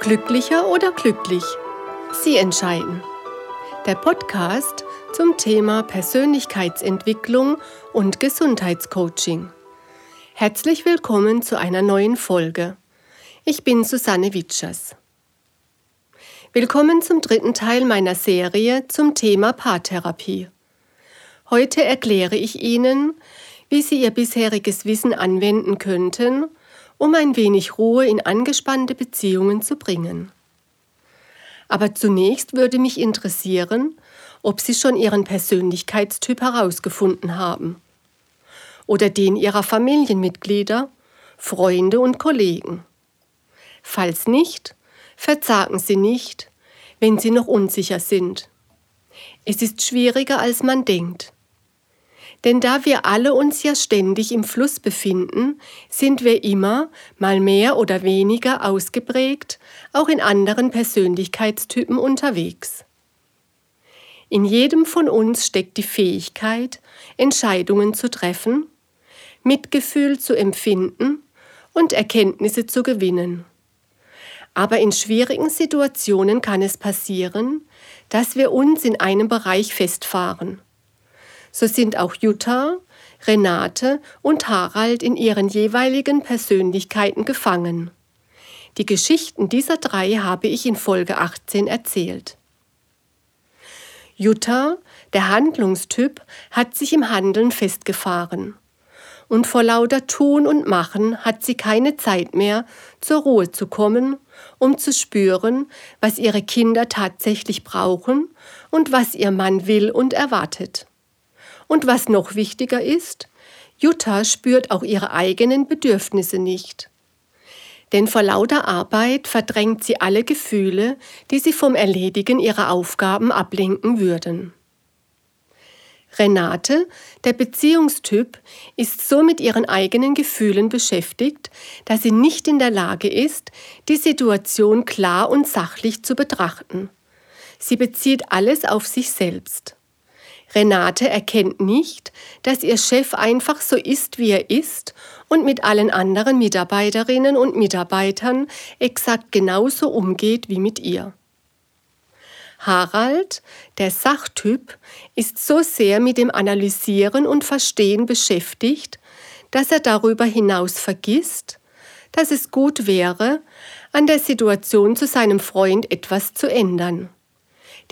Glücklicher oder glücklich? Sie entscheiden. Der Podcast zum Thema Persönlichkeitsentwicklung und Gesundheitscoaching. Herzlich willkommen zu einer neuen Folge. Ich bin Susanne Witschers. Willkommen zum dritten Teil meiner Serie zum Thema Paartherapie. Heute erkläre ich Ihnen, wie Sie Ihr bisheriges Wissen anwenden könnten, um ein wenig Ruhe in angespannte Beziehungen zu bringen. Aber zunächst würde mich interessieren, ob Sie schon Ihren Persönlichkeitstyp herausgefunden haben oder den Ihrer Familienmitglieder, Freunde und Kollegen. Falls nicht, verzagen Sie nicht, wenn Sie noch unsicher sind. Es ist schwieriger, als man denkt. Denn da wir alle uns ja ständig im Fluss befinden, sind wir immer, mal mehr oder weniger ausgeprägt, auch in anderen Persönlichkeitstypen unterwegs. In jedem von uns steckt die Fähigkeit, Entscheidungen zu treffen, Mitgefühl zu empfinden und Erkenntnisse zu gewinnen. Aber in schwierigen Situationen kann es passieren, dass wir uns in einem Bereich festfahren so sind auch Jutta, Renate und Harald in ihren jeweiligen Persönlichkeiten gefangen. Die Geschichten dieser drei habe ich in Folge 18 erzählt. Jutta, der Handlungstyp, hat sich im Handeln festgefahren. Und vor lauter Tun und Machen hat sie keine Zeit mehr, zur Ruhe zu kommen, um zu spüren, was ihre Kinder tatsächlich brauchen und was ihr Mann will und erwartet. Und was noch wichtiger ist, Jutta spürt auch ihre eigenen Bedürfnisse nicht. Denn vor lauter Arbeit verdrängt sie alle Gefühle, die sie vom Erledigen ihrer Aufgaben ablenken würden. Renate, der Beziehungstyp, ist so mit ihren eigenen Gefühlen beschäftigt, dass sie nicht in der Lage ist, die Situation klar und sachlich zu betrachten. Sie bezieht alles auf sich selbst. Renate erkennt nicht, dass ihr Chef einfach so ist, wie er ist und mit allen anderen Mitarbeiterinnen und Mitarbeitern exakt genauso umgeht wie mit ihr. Harald, der Sachtyp, ist so sehr mit dem Analysieren und Verstehen beschäftigt, dass er darüber hinaus vergisst, dass es gut wäre, an der Situation zu seinem Freund etwas zu ändern,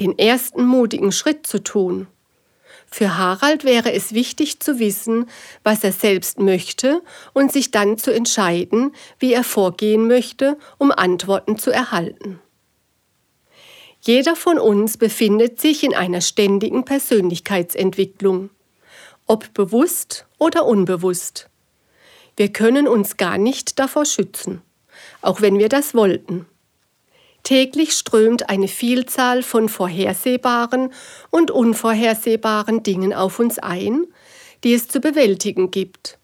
den ersten mutigen Schritt zu tun für Harald wäre es wichtig zu wissen, was er selbst möchte und sich dann zu entscheiden, wie er vorgehen möchte, um Antworten zu erhalten. Jeder von uns befindet sich in einer ständigen Persönlichkeitsentwicklung, ob bewusst oder unbewusst. Wir können uns gar nicht davor schützen, auch wenn wir das wollten. Täglich strömt eine Vielzahl von vorhersehbaren und unvorhersehbaren Dingen auf uns ein, die es zu bewältigen gibt.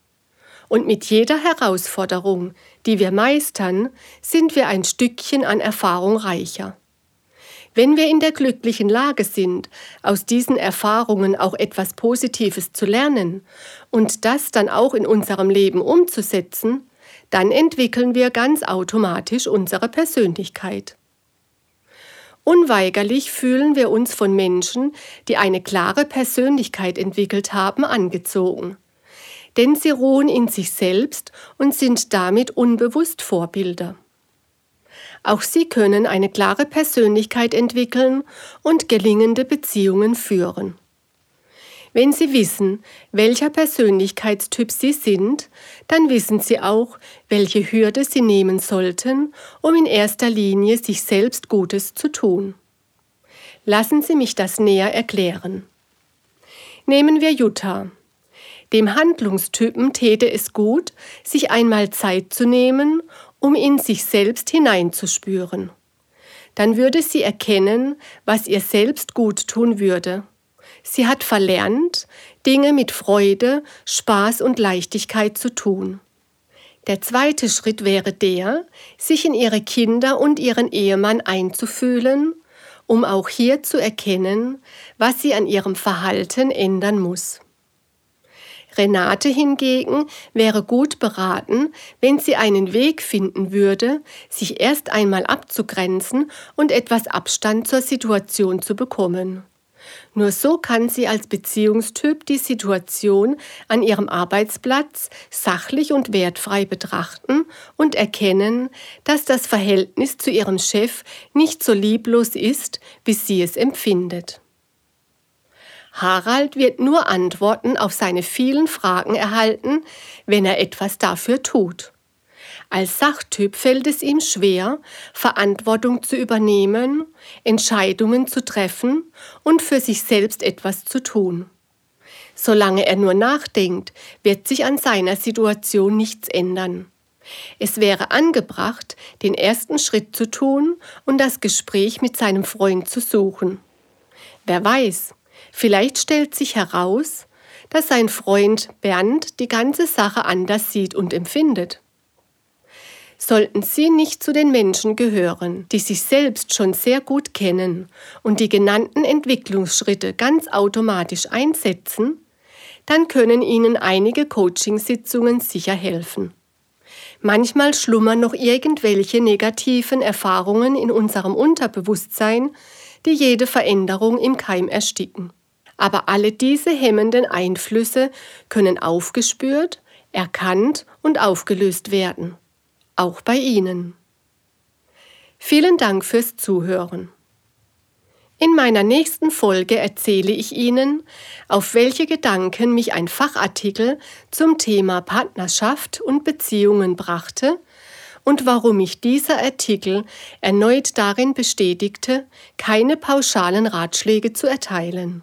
Und mit jeder Herausforderung, die wir meistern, sind wir ein Stückchen an Erfahrung reicher. Wenn wir in der glücklichen Lage sind, aus diesen Erfahrungen auch etwas Positives zu lernen und das dann auch in unserem Leben umzusetzen, dann entwickeln wir ganz automatisch unsere Persönlichkeit. Unweigerlich fühlen wir uns von Menschen, die eine klare Persönlichkeit entwickelt haben, angezogen. Denn sie ruhen in sich selbst und sind damit unbewusst Vorbilder. Auch sie können eine klare Persönlichkeit entwickeln und gelingende Beziehungen führen. Wenn Sie wissen, welcher Persönlichkeitstyp Sie sind, dann wissen Sie auch, welche Hürde Sie nehmen sollten, um in erster Linie sich selbst Gutes zu tun. Lassen Sie mich das näher erklären. Nehmen wir Jutta. Dem Handlungstypen täte es gut, sich einmal Zeit zu nehmen, um in sich selbst hineinzuspüren. Dann würde sie erkennen, was ihr selbst gut tun würde. Sie hat verlernt, Dinge mit Freude, Spaß und Leichtigkeit zu tun. Der zweite Schritt wäre der, sich in ihre Kinder und ihren Ehemann einzufühlen, um auch hier zu erkennen, was sie an ihrem Verhalten ändern muss. Renate hingegen wäre gut beraten, wenn sie einen Weg finden würde, sich erst einmal abzugrenzen und etwas Abstand zur Situation zu bekommen. Nur so kann sie als Beziehungstyp die Situation an ihrem Arbeitsplatz sachlich und wertfrei betrachten und erkennen, dass das Verhältnis zu ihrem Chef nicht so lieblos ist, wie sie es empfindet. Harald wird nur Antworten auf seine vielen Fragen erhalten, wenn er etwas dafür tut. Als Sachtyp fällt es ihm schwer, Verantwortung zu übernehmen, Entscheidungen zu treffen und für sich selbst etwas zu tun. Solange er nur nachdenkt, wird sich an seiner Situation nichts ändern. Es wäre angebracht, den ersten Schritt zu tun und das Gespräch mit seinem Freund zu suchen. Wer weiß, Vielleicht stellt sich heraus, dass sein Freund Bernd die ganze Sache anders sieht und empfindet. Sollten Sie nicht zu den Menschen gehören, die sich selbst schon sehr gut kennen und die genannten Entwicklungsschritte ganz automatisch einsetzen, dann können Ihnen einige Coachingsitzungen sicher helfen. Manchmal schlummern noch irgendwelche negativen Erfahrungen in unserem Unterbewusstsein, die jede Veränderung im Keim ersticken. Aber alle diese hemmenden Einflüsse können aufgespürt, erkannt und aufgelöst werden. Auch bei Ihnen. Vielen Dank fürs Zuhören. In meiner nächsten Folge erzähle ich Ihnen, auf welche Gedanken mich ein Fachartikel zum Thema Partnerschaft und Beziehungen brachte und warum mich dieser Artikel erneut darin bestätigte, keine pauschalen Ratschläge zu erteilen.